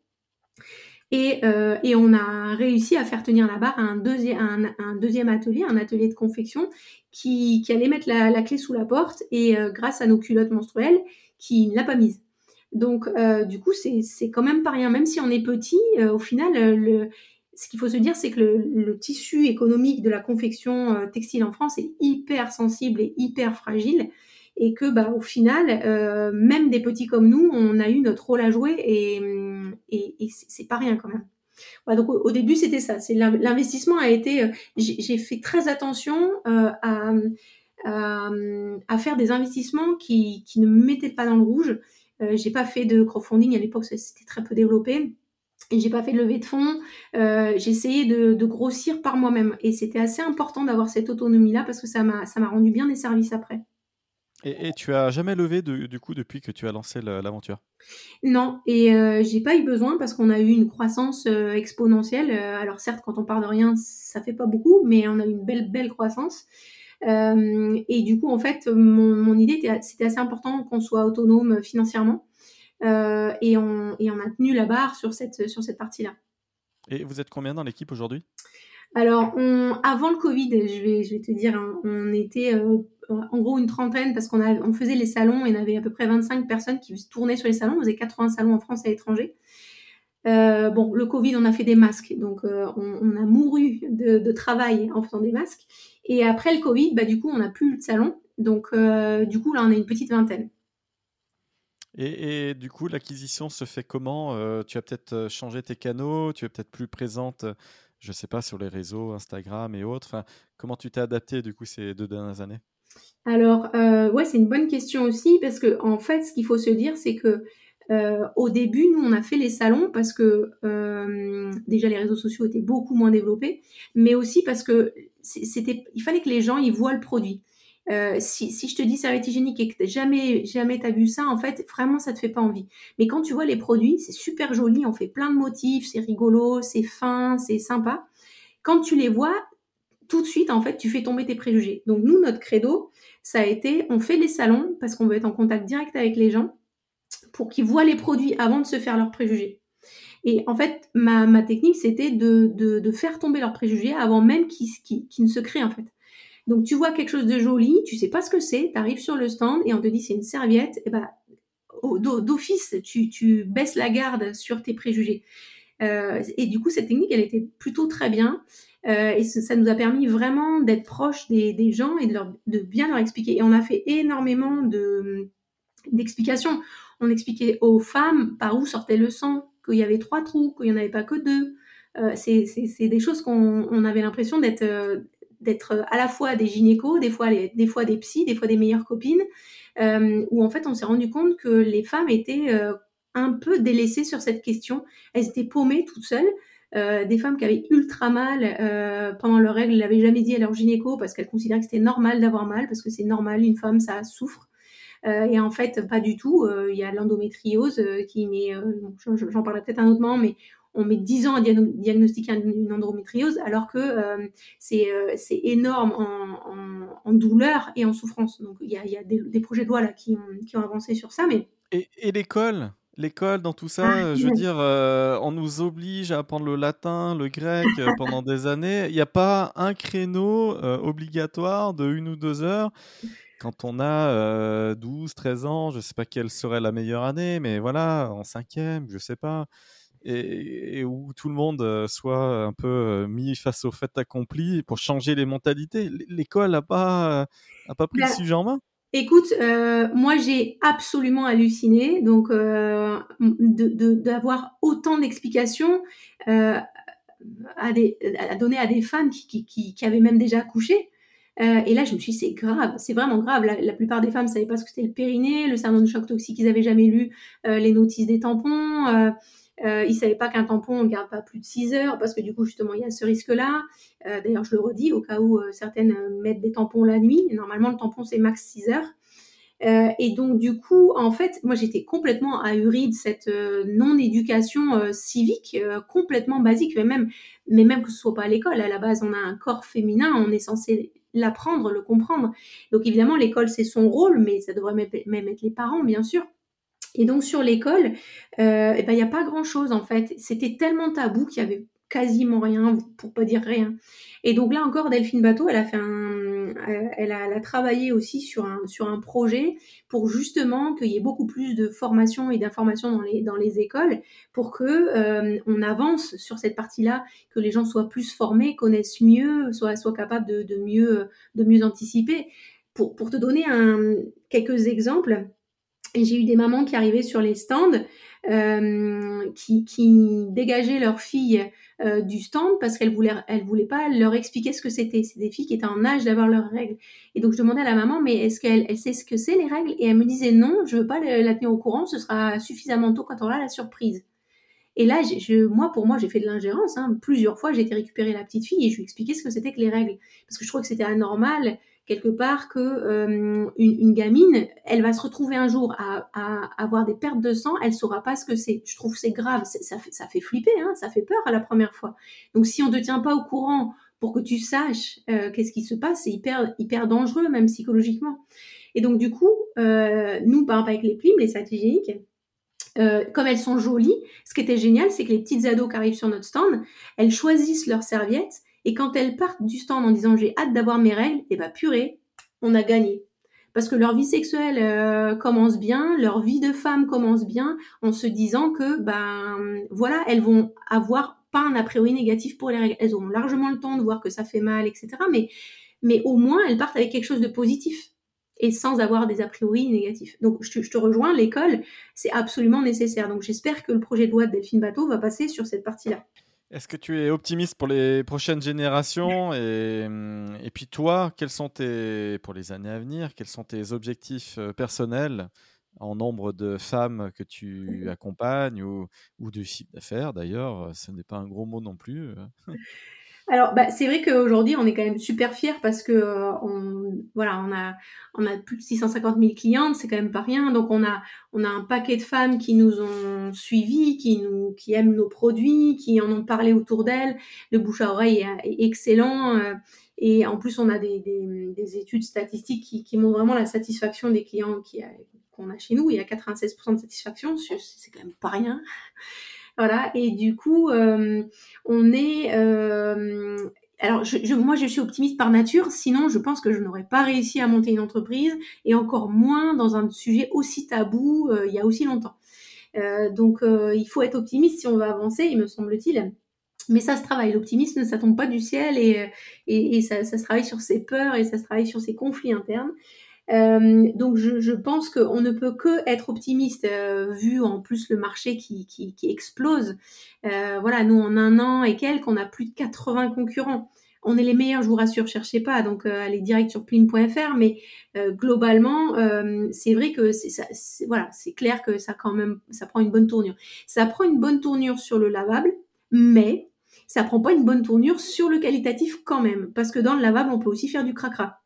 Et, et, on a réussi à faire tenir la barre à un, deuxième, atelier, un atelier de confection, qui, allait mettre la, clé sous la porte et grâce à nos culottes menstruelles, qui ne l'a pas mise. Donc, euh, du coup, c'est quand même pas rien. Même si on est petit, au final, le, ce qu'il faut se dire, c'est que le, tissu économique de la confection euh, textile en France est hyper sensible et hyper fragile. Et que, bah, au final, euh, même des petits comme nous, on a eu notre rôle à jouer et, et, et c'est pas rien quand même. donc au, début, c'était ça. L'investissement a été. Euh, j'ai fait très attention à, à, faire des investissements qui, ne me mettaient pas dans le rouge. j'ai pas fait de crowdfunding à l'époque, c'était très peu développé j'ai pas fait de levée de fonds. Euh, j'ai essayé de, grossir par moi-même. Et c'était assez important d'avoir cette autonomie-là parce que ça m'a rendu bien des services après. Et, tu as jamais levé du coup depuis que tu as lancé l'aventure? Non, et euh, j'ai pas eu besoin parce qu'on a eu une croissance euh, exponentielle. Euh, alors certes, quand on part de rien, ça fait pas beaucoup, mais on a eu une belle belle croissance. et du coup, en fait, mon, mon idée, c'était assez important qu'on soit autonome financièrement. Euh, et, on, et, on, a tenu la barre sur cette, sur cette partie-là. Et vous êtes combien dans l'équipe aujourd'hui? Alors, on, avant le Covid, je vais, je vais te dire, hein, on était euh, en gros une trentaine parce qu'on on faisait les salons et y avait à peu près 25 personnes qui tournaient sur les salons. On faisait 80 salons en France et à l'étranger. Euh, bon, le Covid, on a fait des masques, donc on, on, a mouru de, travail en faisant des masques. Et après le Covid, bah, du coup, on n'a plus de salon. Donc, du coup, là, on est une petite vingtaine. Et, du coup, l'acquisition se fait comment? Euh, Tu as peut-être euh, changé tes canaux, tu es peut-être plus présente, je ne sais pas, sur les réseaux, Instagram et autres. comment tu t'es adapté du coup ces deux dernières années? Alors, euh, ouais, c'est une bonne question aussi parce que en fait, ce qu'il faut se dire, c'est que au début, nous, on a fait les salons parce que déjà les réseaux sociaux étaient beaucoup moins développés, mais aussi parce que c'était, il fallait que les gens ils voient le produit. Euh, si, je te dis serviette hygiénique et que jamais jamais t'as vu ça, en fait, vraiment ça te fait pas envie. Mais quand tu vois les produits, c'est super joli, on fait plein de motifs, c'est rigolo, c'est fin, c'est sympa. Quand tu les vois, tout de suite, en fait, tu fais tomber tes préjugés. Donc nous, notre credo, ça a été, on fait les salons parce qu'on veut être en contact direct avec les gens pour qu'ils voient les produits avant de se faire leurs préjugés. Et en fait, ma, technique, c'était de, faire tomber leurs préjugés avant même qu'ils ne se créent, en fait. Donc tu vois quelque chose de joli, tu sais pas ce que c'est, tu arrives sur le stand et on te dit c'est une serviette, et ben d'office tu, tu, baisses la garde sur tes préjugés. Euh, et du coup cette technique elle était plutôt très bien euh, et ça nous a permis vraiment d'être proche des, gens et de, bien leur expliquer. Et on a fait énormément de d'explications. On expliquait aux femmes par où sortait le sang, qu'il y avait trois trous, qu'il n'y en avait pas que deux. Euh, c'est des choses qu'on on avait l'impression d'être euh, d'être à la fois des gynécos, des fois, des fois des psys, des fois des meilleures copines, où en fait on s'est rendu compte que les femmes étaient un peu délaissées sur cette question. Elles étaient paumées toutes seules. Euh, des femmes qui avaient ultra mal euh, pendant leurs règles, l'avaient jamais dit à leur gynéco parce qu'elles considéraient que c'était normal d'avoir mal, parce que c'est normal, une femme, ça souffre. Euh, et en fait, pas du tout. Il y a l'endométriose qui met, j'en parlerai peut-être un autre moment, mais on met 10 ans à diagnostiquer une endométriose alors que euh, euh, c'est énorme en, douleur et en souffrance. Donc il y a, des, projets de loi là, qui, ont, avancé sur ça. Mais... Et, l'école? L'école, dans tout ça, ah, je veux dire, euh, on nous oblige à apprendre le latin, le grec pendant des années. Il n'y a pas un créneau obligatoire de une ou deux heures quand on a 12, 13 ans, je ne sais pas quelle serait la meilleure année, mais voilà, en cinquième, je ne sais pas et, où tout le monde soit un peu mis face au fait accompli pour changer les mentalités. L'école n'a pas, a pas pris le bah, sujet en main? Écoute, euh, moi j'ai absolument halluciné donc euh, d'avoir autant d'explications euh, à, à donner à des femmes qui, qui, qui, avaient même déjà accouché. et là, je me suis dit, c'est grave, c'est vraiment grave. La, plupart des femmes ne savaient pas ce que c'était le périnée, le syndrome de choc toxique, ils n'avaient jamais lu les notices des tampons. Euh, ils savaient pas qu'un tampon, on ne garde pas plus de 6 heures parce que du coup, justement, il y a ce risque-là. Euh, d'ailleurs, je le redis, au cas où euh, certaines mettent des tampons la nuit. Normalement, le tampon, c'est max 6 heures. et donc, du coup, en fait, moi, j'étais complètement ahurie de cette non-éducation civique, complètement basique, mais même, mais même que ce soit pas à l'école. À la base, on a un corps féminin, on est censé l'apprendre, le comprendre. Donc, évidemment, l'école, c'est son rôle, mais ça devrait même être les parents, bien sûr. Et donc sur l'école, euh, eh ben, il n'y a pas grand-chose en fait. C'était tellement tabou qu'il y avait quasiment rien, pour pas dire rien. Et donc là encore, Delphine Bateau, elle a fait un, elle a, travaillé aussi sur un, sur un projet pour justement qu'il y ait beaucoup plus de formation et d'information dans les, dans les écoles pour que euh, on avance sur cette partie-là, que les gens soient plus formés, connaissent mieux, soient, soient capables de, de mieux, de mieux anticiper. Pour, pour te donner un, quelques exemples, j'ai eu des mamans qui arrivaient sur les stands, euh, qui, qui, dégageaient leurs filles euh, du stand parce qu'elles voulaient, elles voulaient pas leur expliquer ce que c'était. C'est des filles qui étaient en âge d'avoir leurs règles. Et donc je demandais à la maman, mais est-ce qu'elle elle sait ce que c'est les règles? Et elle me disait non, je veux pas la tenir au courant, ce sera suffisamment tôt quand on aura la surprise. Et là, je, moi, pour moi, j'ai fait de l'ingérence. Hein. Plusieurs fois, j'ai été récupérer la petite fille et je lui expliquais ce que c'était que les règles. Parce que je crois que c'était anormal quelque part que euh, une, gamine, elle va se retrouver un jour à, avoir des pertes de sang, elle saura pas ce que c'est. Je trouve c'est grave, ça fait, ça fait flipper, hein, ça fait peur à la première fois. Donc si on ne te tient pas au courant pour que tu saches euh, qu'est-ce qui se passe, c'est hyper hyper dangereux même psychologiquement. Et donc du coup, euh, nous par exemple avec les plumes, les sacs hygiéniques, comme elles sont jolies, ce qui était génial, c'est que les petites ados qui arrivent sur notre stand, elles choisissent leurs serviettes et quand elles partent du stand en disant j'ai hâte d'avoir mes règles, et eh bah ben, purée, on a gagné. Parce que leur vie sexuelle euh, commence bien, leur vie de femme commence bien, en se disant que ben voilà, elles vont avoir pas un a priori négatif pour les règles. Elles auront largement le temps de voir que ça fait mal, etc. Mais, au moins elles partent avec quelque chose de positif et sans avoir des a priori négatifs. Donc je te, je te rejoins, l'école, c'est absolument nécessaire. Donc j'espère que le projet de loi de Delphine Bateau va passer sur cette partie-là. Est-ce que tu es optimiste pour les prochaines générations et, et, puis toi, quels sont tes, pour les années à venir, quels sont tes objectifs euh, personnels en nombre de femmes que tu accompagnes ou, ou de chiffre d'affaires d'ailleurs Ce n'est pas un gros mot non plus. [LAUGHS] Alors, bah, c'est vrai qu'aujourd'hui, on est quand même super fiers parce que euh, on, voilà, on a, on a plus de 650 000 clientes, c'est quand même pas rien. Donc, on a, on a un paquet de femmes qui nous ont suivis, qui nous, qui aiment nos produits, qui en ont parlé autour d'elles. Le bouche à oreille est, excellent. Euh, et en plus, on a des, des, des études statistiques qui, qui, montrent vraiment la satisfaction des clients qu'on a chez nous. Il y a 96% de satisfaction, c'est quand même pas rien. Voilà, et du coup, euh, on est... Euh, alors, je, moi, je suis optimiste par nature, sinon, je pense que je n'aurais pas réussi à monter une entreprise, et encore moins dans un sujet aussi tabou euh, il y a aussi longtemps. donc, il faut être optimiste si on veut avancer, il me semble-t-il. Mais ça se travaille, l'optimisme, ça tombe pas du ciel et, et, et ça, ça, se travaille sur ses peurs et ça se travaille sur ses conflits internes. Euh, donc je, je pense qu'on ne peut que être optimiste euh, vu en plus le marché qui, explose. Euh, voilà, nous en un an et quelques, on a plus de 80 concurrents. On est les meilleurs, je vous rassure, cherchez pas, donc allez direct sur pline.fr. Mais globalement, c'est vrai que c'est voilà, c'est clair que ça quand même, ça prend une bonne tournure. Ça prend une bonne tournure sur le lavable, mais ça prend pas une bonne tournure sur le qualitatif quand même, parce que dans le lavable, on peut aussi faire du cracra.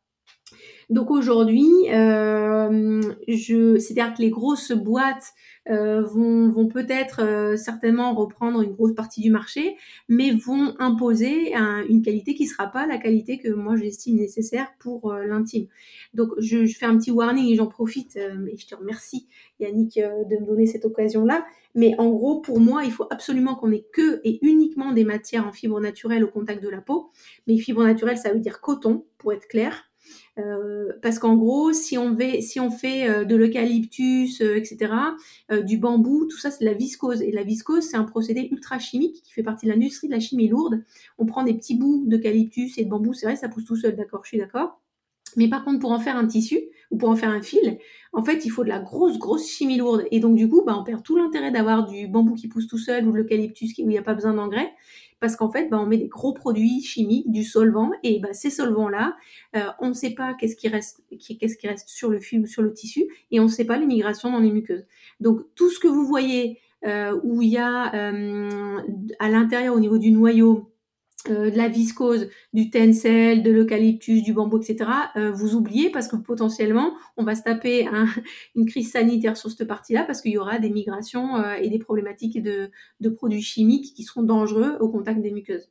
Donc aujourd'hui, euh, c'est-à-dire que les grosses boîtes euh, vont, peut-être euh, certainement reprendre une grosse partie du marché, mais vont imposer une qualité qui sera pas la qualité que moi j'estime nécessaire pour euh, l'intime. Donc je, je, fais un petit warning et j'en profite, et je te remercie Yannick de me donner cette occasion-là. Mais en gros, pour moi, il faut absolument qu'on ait que et uniquement des matières en fibre naturelle au contact de la peau. Mais fibre naturelle, ça veut dire coton, pour être clair. Euh, parce qu'en gros, si on, fait euh, de l'eucalyptus, euh, etc., du bambou, tout ça, c'est de la viscose. Et la viscose, c'est un procédé ultra chimique qui fait partie de l'industrie de la chimie lourde. On prend des petits bouts d'eucalyptus et de bambou, c'est vrai, ça pousse tout seul, d'accord, je suis d'accord. Mais par contre, pour en faire un tissu ou pour en faire un fil, en fait, il faut de la grosse, grosse chimie lourde. Et donc, du coup, bah, on perd tout l'intérêt d'avoir du bambou qui pousse tout seul ou de l'eucalyptus où il n'y a pas besoin d'engrais parce qu'en fait, bah, on met des gros produits chimiques, du solvant, et bah, ces solvants-là, euh, on ne sait pas qu'est-ce qui reste, sur le fil ou sur le tissu, et on ne sait pas les migrations dans les muqueuses. Donc tout ce que vous voyez euh, où il y a euh, à l'intérieur au niveau du noyau euh, de la viscose, du tencel, de l'eucalyptus, du bambou, etc., euh, vous oubliez parce que potentiellement, on va se taper [LAUGHS] une crise sanitaire sur cette partie-là parce qu'il y aura des migrations euh, et des problématiques de, de, produits chimiques qui seront dangereux au contact des muqueuses.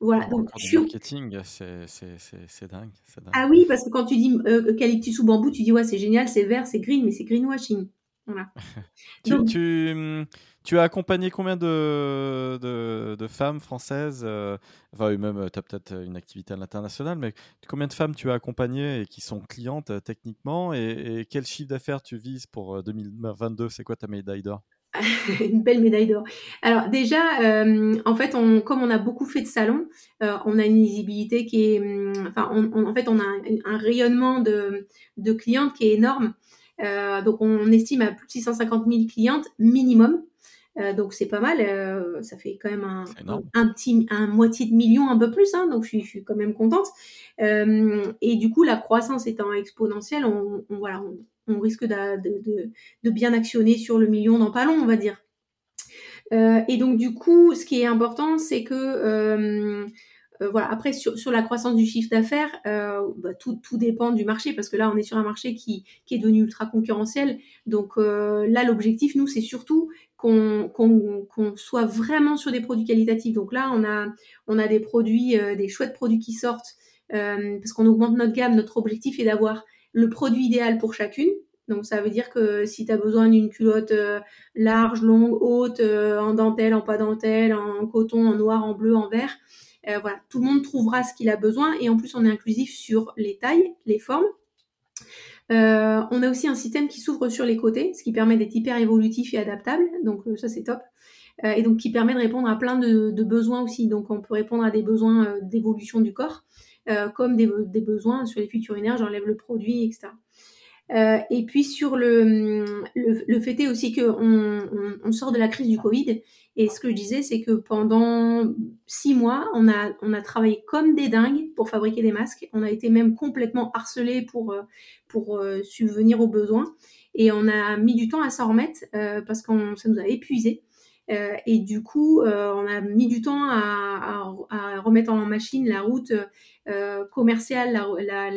Voilà. Donc, marketing, c'est dingue, Ah oui, parce que quand tu dis eucalyptus ou bambou, tu dis ouais, c'est génial, c'est vert, c'est green, mais c'est greenwashing. Voilà. [LAUGHS] tu, tu, hum, tu, as accompagné combien de, femmes françaises euh, Enfin, même, tu as peut-être une activité à l'international, mais combien de femmes tu as accompagnées et qui sont clientes euh, techniquement et, quel chiffre d'affaires tu vises pour 2022 C'est quoi ta médaille d'or? [LAUGHS] Une belle médaille d'or. Alors déjà, euh, en fait, comme on a beaucoup fait de salons, euh, on a une visibilité qui est, hum, enfin, en fait, on a un, rayonnement de, clientes qui est énorme. Euh, donc, on estime à plus de 650 000 clientes minimum. Euh, donc c'est pas mal, euh, ça fait quand même un, un, petit, un moitié de million, un peu plus, hein, donc je suis, je suis, quand même contente. Euh, et du coup, la croissance étant exponentielle, on, on voilà, on, on risque de, de, de, bien actionner sur le million dans pas long, on va dire. Euh, et donc du coup, ce qui est important, c'est que euh, euh, voilà. Après, sur, sur, la croissance du chiffre d'affaires, bah, tout, tout, dépend du marché parce que là, on est sur un marché qui, qui est devenu ultra concurrentiel. Donc là, l'objectif, nous, c'est surtout qu'on qu'on soit vraiment sur des produits qualitatifs. Donc là, on a, on a des produits, des chouettes produits qui sortent parce qu'on augmente notre gamme. Notre objectif est d'avoir le produit idéal pour chacune. Donc ça veut dire que si tu as besoin d'une culotte euh, large, longue, haute, euh, en dentelle, en pas dentelle, en coton, en noir, en bleu, en vert, euh, voilà, tout le monde trouvera ce qu'il a besoin et en plus on est inclusif sur les tailles, les formes. on a aussi un système qui s'ouvre sur les côtés, ce qui permet d'être hyper évolutif et adaptable. Donc ça c'est top. et donc qui permet de répondre à plein de, besoins aussi. Donc on peut répondre à des besoins d'évolution du corps. Euh, comme des, des, besoins sur les fuites urinaires, j'enlève le produit, etc. Euh, et puis sur le, le, le fait est aussi qu'on on, on, sort de la crise du Covid. Et ce que je disais, c'est que pendant six mois, on a, on a travaillé comme des dingues pour fabriquer des masques. On a été même complètement harcelés pour, euh, pour subvenir aux besoins. Et on a mis du temps à s'en remettre euh, parce que ça nous a épuisés. Euh, et du coup, euh, on a mis du temps à, à, à, remettre en machine la route euh, commerciale, la, la,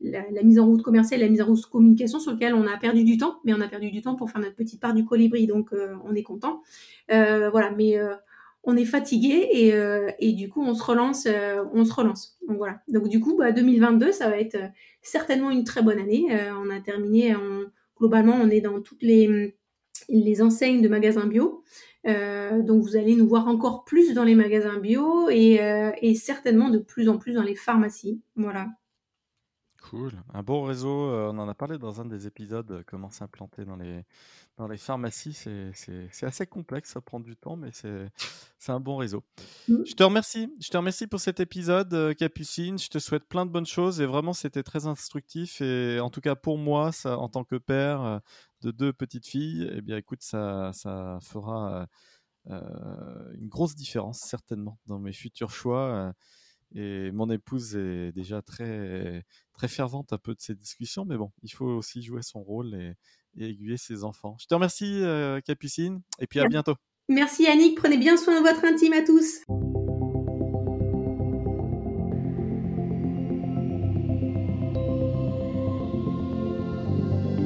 la, la, mise en route commerciale, la mise en route communication sur lequel on a perdu du temps, mais on a perdu du temps pour faire notre petite part du colibri, donc on est content. voilà, mais on est fatigué et, et, du coup on se relance, on se relance. Donc voilà. Donc du coup, bah, 2022, ça va être certainement une très bonne année. on a terminé, en, globalement, on est dans toutes les les enseignes de magasins bio. Euh, donc vous allez nous voir encore plus dans les magasins bio et, euh, et, certainement de plus en plus dans les pharmacies. Voilà. Cool. Un bon réseau, euh, on en a parlé dans un des épisodes, euh, comment s'implanter dans les, dans les pharmacies. C'est assez complexe, ça prend du temps, mais c'est un bon réseau. Mmh. Je te remercie. Je te remercie pour cet épisode, euh, Capucine. Je te souhaite plein de bonnes choses et vraiment, c'était très instructif. Et en tout cas, pour moi, ça, en tant que père de deux petites filles, eh bien, écoute, ça, ça fera une grosse différence, certainement, dans mes futurs choix. Et mon épouse est déjà très, très fervente un peu de ces discussions, mais bon, il faut aussi jouer son rôle et, aiguiller ses enfants. Je te remercie, euh, Capucine, et puis à bientôt. Merci Yannick, prenez bien soin de votre intime à tous.